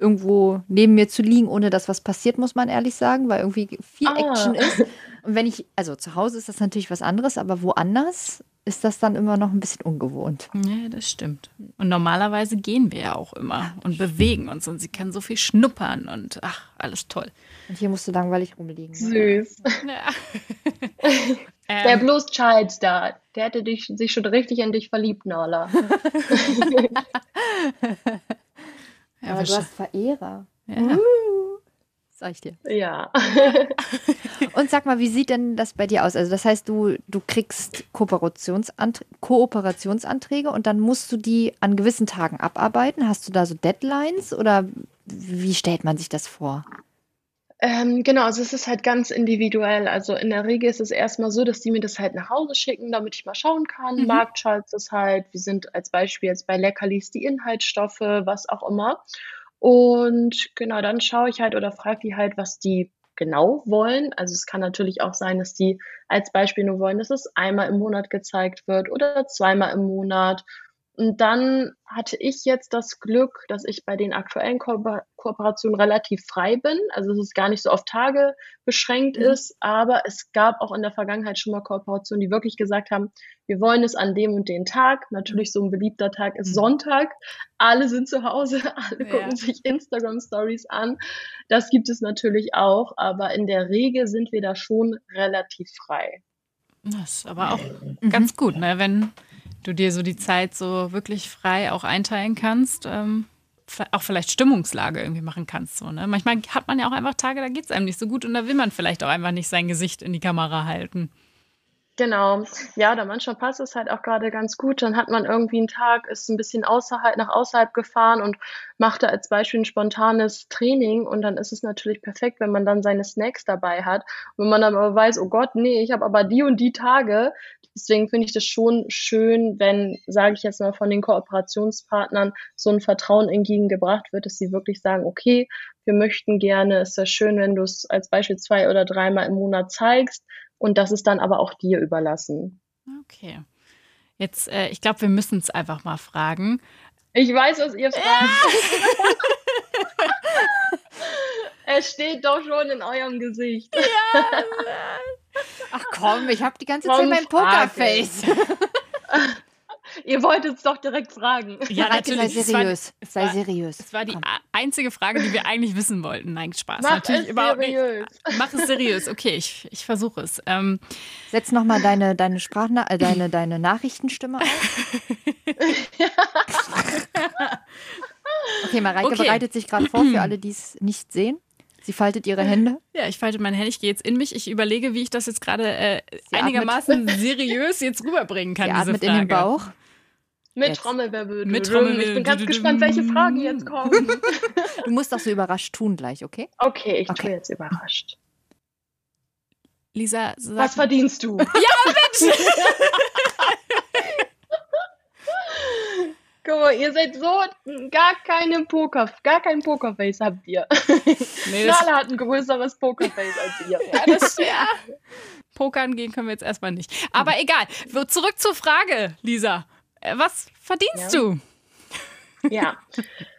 irgendwo neben mir zu liegen, ohne dass was passiert, muss man ehrlich sagen, weil irgendwie viel ah. Action ist. Und wenn ich, also zu Hause ist das natürlich was anderes, aber woanders ist das dann immer noch ein bisschen ungewohnt. Ja, das stimmt. Und normalerweise gehen wir ja auch immer und bewegen uns und sie kann so viel schnuppern und ach, alles toll. Und hier musst du langweilig rumliegen. Süß. Ja. [laughs] der ähm. Blues Child da, der hätte dich, sich schon richtig in dich verliebt, Nala. [laughs] Ja, Aber du hast Verehrer. Ja. Uh, sag ich dir. Ja. [laughs] Und sag mal, wie sieht denn das bei dir aus? Also das heißt, du, du kriegst Kooperationsant Kooperationsanträge und dann musst du die an gewissen Tagen abarbeiten. Hast du da so Deadlines oder wie stellt man sich das vor? Ähm, genau, also es ist halt ganz individuell. Also in der Regel ist es erstmal so, dass die mir das halt nach Hause schicken, damit ich mal schauen kann. Mhm. Marktschalts ist halt, wir sind als Beispiel jetzt bei Leckerlis die Inhaltsstoffe, was auch immer. Und genau, dann schaue ich halt oder frage die halt, was die genau wollen. Also es kann natürlich auch sein, dass die als Beispiel nur wollen, dass es einmal im Monat gezeigt wird oder zweimal im Monat und dann hatte ich jetzt das Glück, dass ich bei den aktuellen Ko Kooperationen relativ frei bin. Also dass es gar nicht so auf Tage beschränkt mhm. ist. Aber es gab auch in der Vergangenheit schon mal Kooperationen, die wirklich gesagt haben, wir wollen es an dem und den Tag. Natürlich so ein beliebter Tag ist mhm. Sonntag. Alle sind zu Hause, [laughs] alle ja. gucken sich Instagram Stories an. Das gibt es natürlich auch. Aber in der Regel sind wir da schon relativ frei. Das ist aber auch mhm. ganz gut, ne? wenn du dir so die Zeit so wirklich frei auch einteilen kannst. Ähm, auch vielleicht Stimmungslage irgendwie machen kannst. So, ne? Manchmal hat man ja auch einfach Tage, da geht es einem nicht so gut und da will man vielleicht auch einfach nicht sein Gesicht in die Kamera halten. Genau. Ja, oder manchmal passt es halt auch gerade ganz gut. Dann hat man irgendwie einen Tag, ist ein bisschen außerhalb, nach außerhalb gefahren und macht da als Beispiel ein spontanes Training und dann ist es natürlich perfekt, wenn man dann seine Snacks dabei hat. Und wenn man dann aber weiß, oh Gott, nee, ich habe aber die und die Tage, Deswegen finde ich das schon schön, wenn, sage ich jetzt mal, von den Kooperationspartnern so ein Vertrauen entgegengebracht wird, dass sie wirklich sagen, okay, wir möchten gerne, es wäre schön, wenn du es als Beispiel zwei oder dreimal im Monat zeigst und das ist dann aber auch dir überlassen. Okay. Jetzt, äh, ich glaube, wir müssen es einfach mal fragen. Ich weiß, was ihr [laughs] fragt. es steht doch schon in eurem Gesicht. Ja. Ach komm, ich habe die ganze Zeit mein Pokerface. [laughs] Ihr wolltet es doch direkt fragen. Ja, natürlich. Sei seriös. Es sei war, seriös. Es war die Komm. einzige Frage, die wir eigentlich wissen wollten. Nein, Spaß. Mach natürlich es überhaupt seriös. nicht. Mach es seriös. Okay, ich, ich versuche es. Ähm, Setz nochmal deine, deine Sprachna äh, deine, deine Nachrichtenstimme auf. [laughs] okay, Mareike Okay. bereitet sich gerade vor für alle, die es nicht sehen. Sie faltet ihre Hände. ja, ich falte meine Hände, ich gehe jetzt in mich. Ich überlege, wie ich das jetzt gerade äh, einigermaßen seriös jetzt rüberbringen kann. Sie diese atmet Frage. in den Bauch. Mit Jetzt. Trommelwirbel. Mit Ich Trommelwirbel. bin ganz gespannt, welche Fragen jetzt kommen. [laughs] Du musst auch so überrascht tun gleich, okay? Okay, ich Okay. tue jetzt überrascht. Lisa, sag, Was verdienst du? [laughs] Guck mal, ihr seid so gar keine Poker, gar kein Pokerface habt ihr. [laughs] nee, Nala hat ein größeres Pokerface als ihr. ja, das, ja. Pokern gehen können wir jetzt erstmal nicht. Aber egal. So, Zurück zur Frage, Lisa. Äh, Was verdienst Ja. du? Ja. [laughs]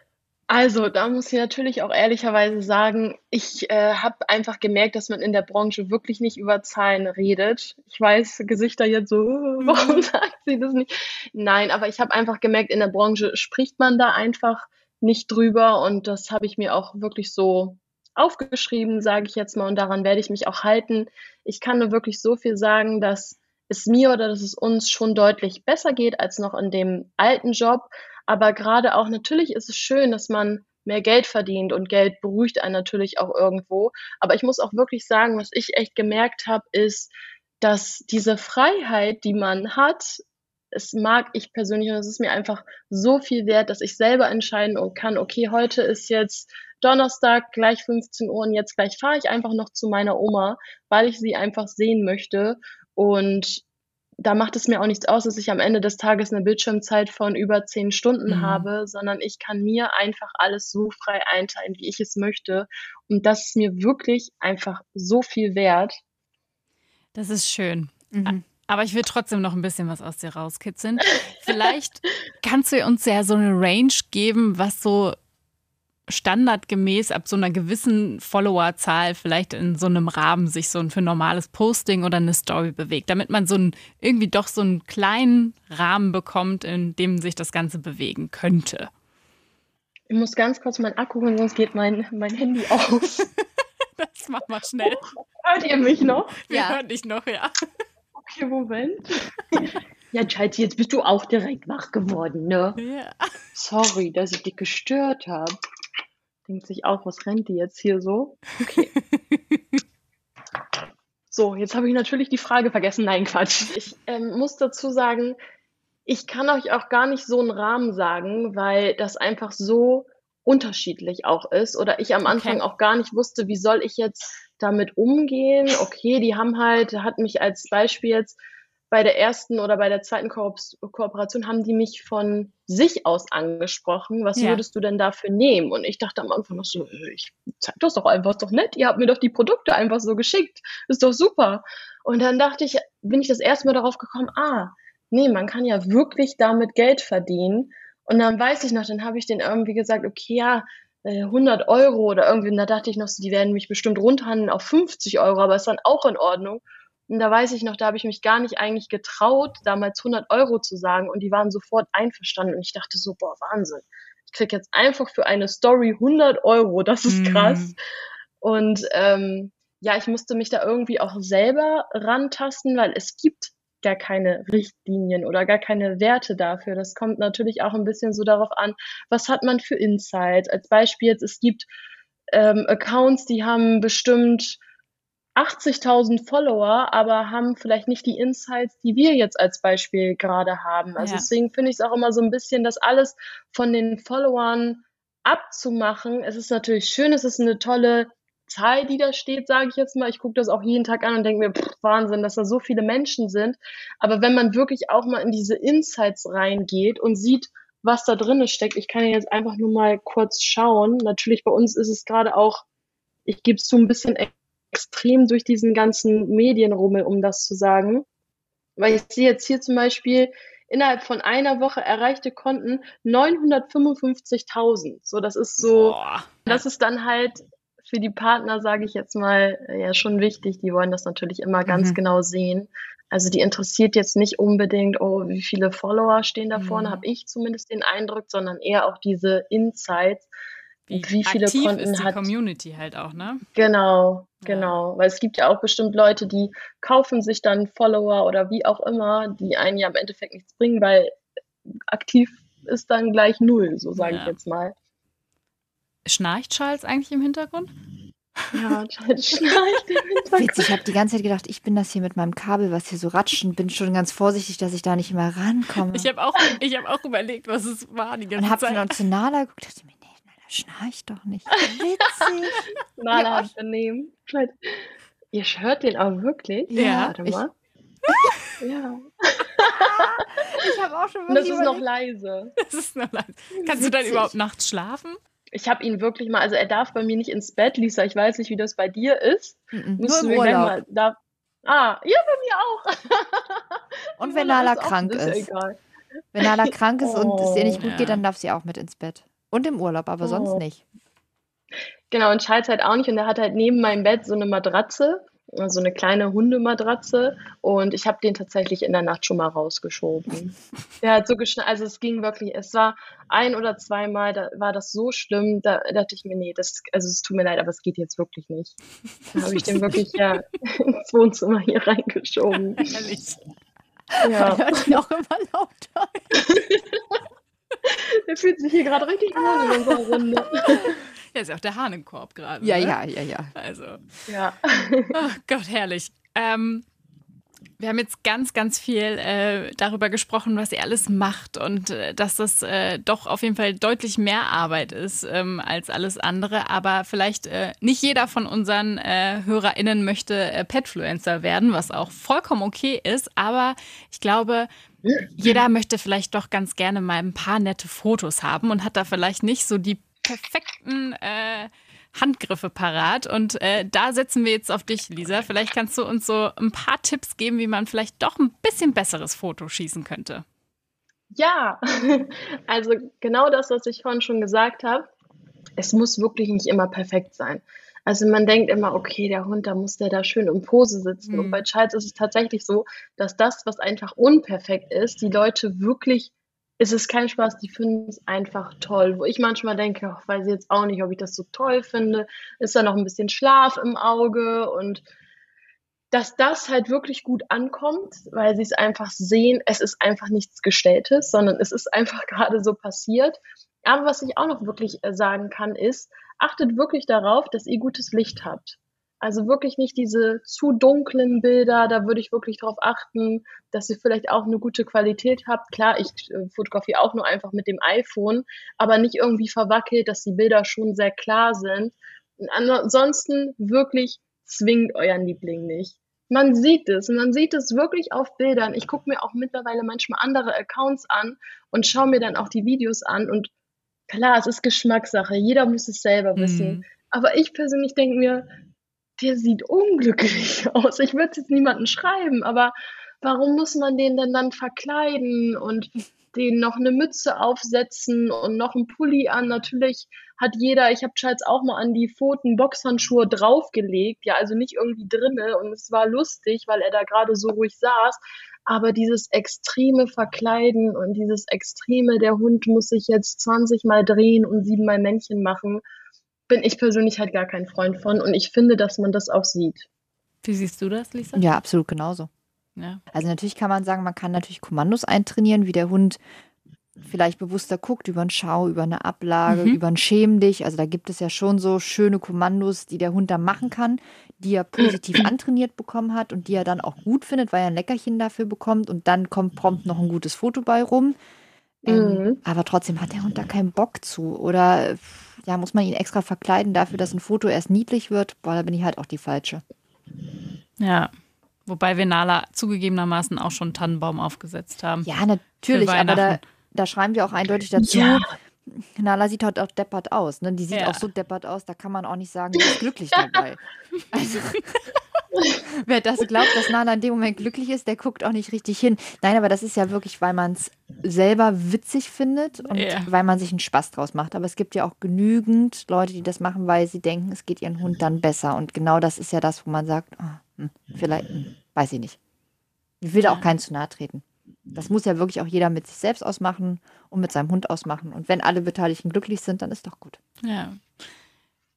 Also, da muss ich natürlich auch ehrlicherweise sagen, ich äh, habe einfach gemerkt, dass man in der Branche wirklich nicht über Zahlen redet. Ich weiß, Gesichter jetzt so, "Äh, warum [laughs] sagt sie das nicht? Nein, aber ich habe einfach gemerkt, in der Branche spricht man da einfach nicht drüber und das habe ich mir auch wirklich so aufgeschrieben, sage ich jetzt mal, und daran werde ich mich auch halten. Ich kann nur wirklich so viel sagen, dass es mir oder dass es uns schon deutlich besser geht als noch in dem alten Job. Aber gerade auch natürlich ist es schön, dass man mehr Geld verdient und Geld beruhigt einen natürlich auch irgendwo. Aber ich muss auch wirklich sagen, was ich echt gemerkt habe, ist, dass diese Freiheit, die man hat, es mag ich persönlich und es ist mir einfach so viel wert, dass ich selber entscheiden und kann, okay, heute ist jetzt Donnerstag gleich 15 Uhr und jetzt gleich fahre ich einfach noch zu meiner Oma, weil ich sie einfach sehen möchte. Und da macht es mir auch nichts aus, dass ich am Ende des Tages eine Bildschirmzeit von über zehn Stunden Mhm. habe, sondern ich kann mir einfach alles so frei einteilen, wie ich es möchte. Und das ist mir wirklich einfach so viel wert. Das ist schön. Mhm. Aber ich will trotzdem noch ein bisschen was aus dir rauskitzeln. Vielleicht kannst du uns ja so eine Range geben, was so standardgemäß ab so einer gewissen Followerzahl vielleicht in so einem Rahmen sich so ein für ein normales Posting oder eine Story bewegt, damit man so ein, irgendwie doch so einen kleinen Rahmen bekommt, in dem sich das Ganze bewegen könnte. Ich muss ganz kurz meinen Akku holen, sonst geht mein, mein Handy aus. [laughs] Das mach mal schnell. Hört ihr mich noch? Wir Ja. hören dich noch, ja. Okay, Moment. [laughs] Ja, Schatzi, jetzt bist du auch direkt wach geworden, ne? ja. Sorry, dass ich dich gestört habe. Denkt sich auch, was rennt die jetzt hier so? Okay. [laughs] So, jetzt habe ich natürlich die Frage vergessen. Nein, Quatsch. Ich ähm, muss dazu sagen, ich kann euch auch gar nicht so einen Rahmen sagen, weil das einfach so unterschiedlich auch ist oder ich am Anfang Okay. auch gar nicht wusste, wie soll ich jetzt damit umgehen. Okay, die haben halt, hat mich als Beispiel jetzt bei der ersten oder bei der zweiten Ko Kooperation haben die mich von sich aus angesprochen. Was Ja. würdest du denn dafür nehmen? Und ich dachte am Anfang noch so, äh, ich zeig das doch einfach, ist doch nett. Ihr habt mir doch die Produkte einfach so geschickt. Ist doch super. Und dann dachte ich, bin ich das erste Mal darauf gekommen, ah, nee, man kann ja wirklich damit Geld verdienen. Und dann weiß ich noch, dann habe ich den irgendwie gesagt, okay, ja, äh, 100 Euro oder irgendwie. Und da dachte ich noch, so, die werden mich bestimmt runterhandeln auf 50 Euro, aber ist dann auch in Ordnung. Und da weiß ich noch, da habe ich mich gar nicht eigentlich getraut, damals 100 Euro zu sagen. Und die waren sofort einverstanden. Und ich dachte so, boah, Wahnsinn. Ich krieg jetzt einfach für eine Story 100 Euro. Das ist Mhm. krass. Und ähm, ja, ich musste mich da irgendwie auch selber rantasten, weil es gibt gar keine Richtlinien oder gar keine Werte dafür. Das kommt natürlich auch ein bisschen so darauf an, was hat man für Insights. Als Beispiel jetzt, es gibt ähm, Accounts, die haben bestimmt 80.000 Follower, aber haben vielleicht nicht die Insights, die wir jetzt als Beispiel gerade haben. Also Ja. deswegen finde ich es auch immer so ein bisschen, das alles von den Followern abzumachen. Es ist natürlich schön, es ist eine tolle Zahl, die da steht, sage ich jetzt mal. Ich gucke das auch jeden Tag an und denke mir, pff, Wahnsinn, dass da so viele Menschen sind. Aber wenn man wirklich auch mal in diese Insights reingeht und sieht, was da drin steckt, ich kann ja jetzt einfach nur mal kurz schauen. Natürlich bei uns ist es gerade auch, ich gebe es so ein bisschen extrem durch diesen ganzen Medienrummel, um das zu sagen. Weil ich sehe jetzt hier zum Beispiel, innerhalb von einer Woche erreichte Konten 955.000. So, das ist so, Boah. das ist dann halt für die Partner, sage ich jetzt mal, ja schon wichtig. Die wollen das natürlich immer ganz mhm. genau sehen. Also die interessiert jetzt nicht unbedingt, oh, wie viele Follower stehen da vorne, mhm. habe ich zumindest den Eindruck, sondern eher auch diese Insights. Wie, wie viele aktiv Konten ist die hat. Community halt auch, ne? Genau, genau. Weil es gibt ja auch bestimmt Leute, die kaufen sich dann Follower oder wie auch immer, die einen ja im Endeffekt nichts bringen, weil aktiv ist dann gleich null, so sage ja. ich jetzt mal. Schnarcht Charles eigentlich im Hintergrund? Ja, [laughs] Charles schnarcht im Hintergrund. Witzig, ich habe die ganze Zeit gedacht, ich bin das hier mit meinem Kabel, was hier so ratscht und bin schon ganz vorsichtig, dass ich da nicht immer rankomme. Ich habe auch, hab auch überlegt, was es war die ganze und Zeit. Und habe von Nala geguckt, dachte mir, nee, Schnarcht doch nicht. Witzig. [laughs] Nala ja. hat daneben. Ihr hört den auch wirklich? Ja. Warte mal. [laughs] ja. [laughs] ich habe auch schon wirklich. Das ist noch leise. Das ist noch leise. Kannst Witzig. du dann überhaupt nachts schlafen? ich habe ihn wirklich mal, also er darf bei mir nicht ins Bett, Lisa, ich weiß nicht, wie das bei dir ist. Mm Musst Nur im Urlaub. Mal, da, ah, ja, bei mir auch. und wenn Nala krank ist. ist. Wenn Nala krank ist oh, und es ihr nicht gut ja. geht, dann darf sie auch mit ins Bett. Und im Urlaub, aber oh. sonst nicht. Genau, und Charles halt auch nicht. Und er hat halt neben meinem Bett so eine Matratze so eine kleine Hundematratze und ich habe den tatsächlich in der Nacht schon mal rausgeschoben. [laughs] Der hat so geschnallt, also es ging wirklich, es war ein oder zweimal, da war das so schlimm, da dachte ich mir, nee, das, also es tut mir leid, aber es geht jetzt wirklich nicht. Da habe ich den wirklich ja [laughs] ins Wohnzimmer hier reingeschoben. Ehrlich. Ja. Hört ihn auch immer lauter. [laughs] [laughs] Der fühlt sich hier gerade richtig wohl in unserer Runde. [laughs] Ja, ist ja auch der Hahn im Korb gerade. Ja, ne? ja, ja, ja. Also. Ja. Oh Gott, herrlich. Ähm, wir haben jetzt ganz, ganz viel äh, darüber gesprochen, was ihr alles macht und äh, dass das äh, doch auf jeden Fall deutlich mehr Arbeit ist ähm, als alles andere. Aber vielleicht äh, nicht jeder von unseren äh, HörerInnen möchte äh, Petfluencer werden, was auch vollkommen okay ist. Aber ich glaube, jeder möchte vielleicht doch ganz gerne mal ein paar nette Fotos haben und hat da vielleicht nicht so die perfekten äh, Handgriffe parat. Und äh, da setzen wir jetzt auf dich, Lisa. Vielleicht kannst du uns so ein paar Tipps geben, wie man vielleicht doch ein bisschen besseres Foto schießen könnte. Ja, [laughs] also genau das, was ich vorhin schon gesagt habe. Es muss wirklich nicht immer perfekt sein. Also man denkt immer, okay, der Hund, da muss der da schön im Pose sitzen. Mhm. Und bei Charles ist es tatsächlich so, dass das, was einfach unperfekt ist, die Leute wirklich ist es kein Spaß, die finden es einfach toll. Wo ich manchmal denke, ach, weiß ich jetzt auch nicht, ob ich das so toll finde, ist da noch ein bisschen Schlaf im Auge und dass das halt wirklich gut ankommt, weil sie es einfach sehen, es ist einfach nichts Gestelltes, sondern es ist einfach [laughs] gerade so passiert. Aber was ich auch noch wirklich äh, sagen kann, ist, achtet wirklich darauf, dass ihr gutes Licht habt. Also wirklich nicht diese zu dunklen Bilder, da würde ich wirklich darauf achten, dass ihr vielleicht auch eine gute Qualität habt. Klar, ich äh, fotografiere auch nur einfach mit dem iPhone, aber nicht irgendwie verwackelt, dass die Bilder schon sehr klar sind. Und ansonsten wirklich zwingt euren Liebling nicht. Man sieht es, man sieht es wirklich auf Bildern. Ich gucke mir auch mittlerweile manchmal andere Accounts an und schaue mir dann auch die Videos an und klar, es ist Geschmackssache, jeder muss es selber wissen. Mhm. Aber ich persönlich denke mir, der sieht unglücklich [laughs] aus. Ich würde es jetzt niemandem schreiben, aber warum muss man den denn dann verkleiden und den noch eine Mütze aufsetzen und noch einen Pulli an? Natürlich hat jeder, ich habe Charles auch mal an die Pfoten Boxhandschuhe draufgelegt, ja, also nicht irgendwie drinne und es war lustig, weil er da gerade so ruhig saß. Aber dieses extreme Verkleiden und dieses extreme, der Hund muss sich jetzt 20 Mal drehen und siebenmal Männchen machen, bin ich persönlich halt gar kein Freund von und ich finde, dass man das auch sieht. Wie siehst du das, Lisa? Ja, absolut genauso. Ja. Also natürlich kann man sagen, man kann natürlich Kommandos eintrainieren, wie der Hund vielleicht bewusster guckt über einen Schau, über eine Ablage, mhm. über ein Schäm dich. Also da gibt es ja schon so schöne Kommandos, die der Hund da machen kann, die er positiv [clears throat] antrainiert bekommen hat und die er dann auch gut findet, weil er ein Leckerchen dafür bekommt und dann kommt prompt noch ein gutes Foto bei rum. Ähm, mhm. Aber trotzdem hat der Hund da keinen Bock zu oder ja, muss man ihn extra verkleiden dafür, dass ein Foto erst niedlich wird? Boah, da bin ich halt auch die Falsche. Ja. Wobei wir Nala zugegebenermaßen auch schon einen Tannenbaum aufgesetzt haben. Ja, natürlich, aber da, da schreiben wir auch eindeutig dazu. Ja. Nala sieht halt auch deppert aus. Ne? Die sieht ja. auch so deppert aus, da kann man auch nicht sagen, die ist glücklich dabei. [laughs] Also, [laughs] wer das glaubt, dass Nala in dem Moment glücklich ist, der guckt auch nicht richtig hin. Nein, aber das ist ja wirklich, weil man es selber witzig findet und ja. weil man sich einen Spaß draus macht. Aber es gibt ja auch genügend Leute, die das machen, weil sie denken, es geht ihren Hund dann besser. Und genau das ist ja das, wo man sagt, oh, hm, vielleicht, hm, weiß ich nicht. Ich will da auch keinen zu nahe treten. Das muss ja wirklich auch jeder mit sich selbst ausmachen und mit seinem Hund ausmachen. Und wenn alle Beteiligten glücklich sind, dann ist doch gut. Ja.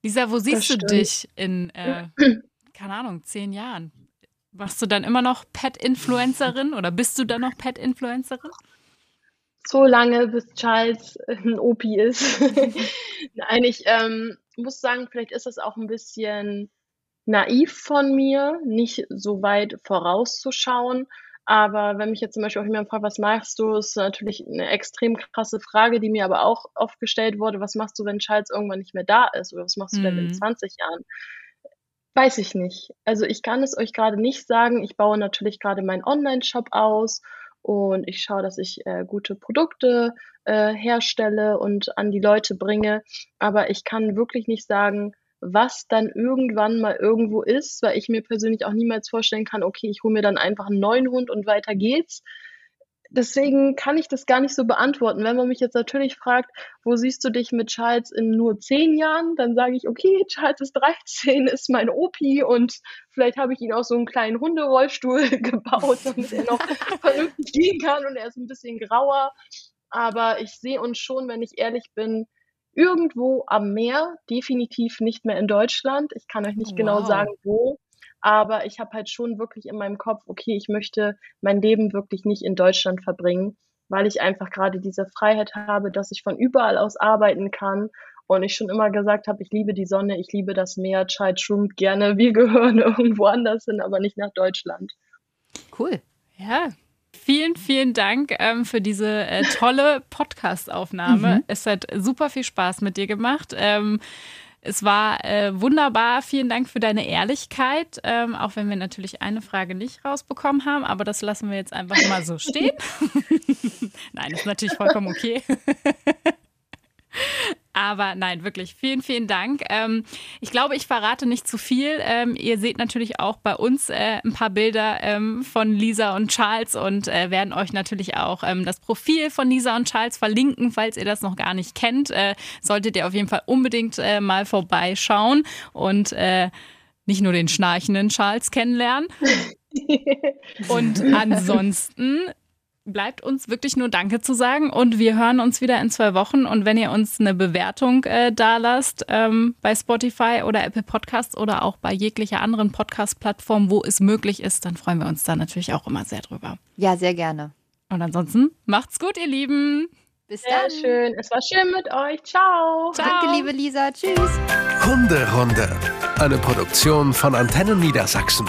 Lisa, wo siehst du dich in, äh, [clears throat] keine Ahnung, zehn Jahren? Warst du dann immer noch Pet-Influencerin oder bist du dann noch Pet-Influencerin? So lange, bis Charles ein OP ist. [laughs] Nein, ich ähm, muss sagen, vielleicht ist das auch ein bisschen naiv von mir, nicht so weit vorauszuschauen. Aber wenn mich jetzt zum Beispiel auch jemand fragt, was machst du, ist natürlich eine extrem krasse Frage, die mir aber auch oft gestellt wurde. Was machst du, wenn Charles irgendwann nicht mehr da ist? Oder was machst du mhm. denn in 20 mhm. Jahren? Weiß ich nicht. Also ich kann es euch gerade nicht sagen. Ich baue natürlich gerade meinen Online-Shop aus und ich schaue, dass ich äh, gute Produkte äh, herstelle und an die Leute bringe. Aber ich kann wirklich nicht sagen, was dann irgendwann mal irgendwo ist, weil ich mir persönlich auch niemals vorstellen kann, okay, ich hole mir dann einfach einen neuen Hund und weiter geht's. Deswegen kann ich das gar nicht so beantworten. Wenn man mich jetzt natürlich fragt, wo siehst du dich mit Charles in nur zehn Jahren, dann sage ich, okay, Charles ist 13, ist mein Opi und vielleicht habe ich ihn auch so einen kleinen Hunderollstuhl [laughs] gebaut, damit er noch [laughs] vernünftig gehen kann und er ist ein bisschen grauer. Aber ich sehe uns schon, wenn ich ehrlich bin, irgendwo am Meer, definitiv nicht mehr in Deutschland. Ich kann euch nicht genau wow. genau sagen, wo. Aber ich habe halt schon wirklich in meinem Kopf, okay, ich möchte mein Leben wirklich nicht in Deutschland verbringen, weil ich einfach gerade diese Freiheit habe, dass ich von überall aus arbeiten kann. Und ich schon immer gesagt habe, ich liebe die Sonne, ich liebe das Meer, Child schwimmt gerne, wir [laughs] gehören irgendwo anders hin, aber nicht nach Deutschland. Cool. Ja, Vielen, vielen Dank ähm, für diese äh, tolle Podcast-Aufnahme. Mhm. Es hat super viel Spaß mit dir gemacht. Ähm, es war äh, wunderbar. Vielen Dank für deine Ehrlichkeit, ähm, auch wenn wir natürlich eine Frage nicht rausbekommen haben, aber das lassen wir jetzt einfach mal so stehen. [laughs] [laughs] Nein, ist natürlich vollkommen okay. [laughs] Aber nein, wirklich, vielen, vielen Dank. Ähm, ich glaube, ich verrate nicht zu viel. Ähm, ihr seht natürlich auch bei uns äh, ein paar Bilder ähm, von Lisa und Charles und äh, werden euch natürlich auch ähm, das Profil von Lisa und Charles verlinken, falls ihr das noch gar nicht kennt. Äh, solltet ihr auf jeden Fall unbedingt äh, mal vorbeischauen und äh, nicht nur den schnarchenden Charles kennenlernen. [laughs] und ansonsten bleibt uns wirklich nur Danke zu sagen und wir hören uns wieder in zwei Wochen. Und wenn ihr uns eine Bewertung äh, da lasst ähm, bei Spotify oder Apple Podcasts oder auch bei jeglicher anderen Podcast-Plattform, wo es möglich ist, dann freuen wir uns da natürlich auch immer sehr drüber. Ja, sehr gerne. Und ansonsten macht's gut, ihr Lieben. Bis dann. Sehr schön. Es war schön mit euch. Ciao. Ciao. Danke, liebe Lisa. Tschüss. Hunderunde. Eine Produktion von Antennen Niedersachsen.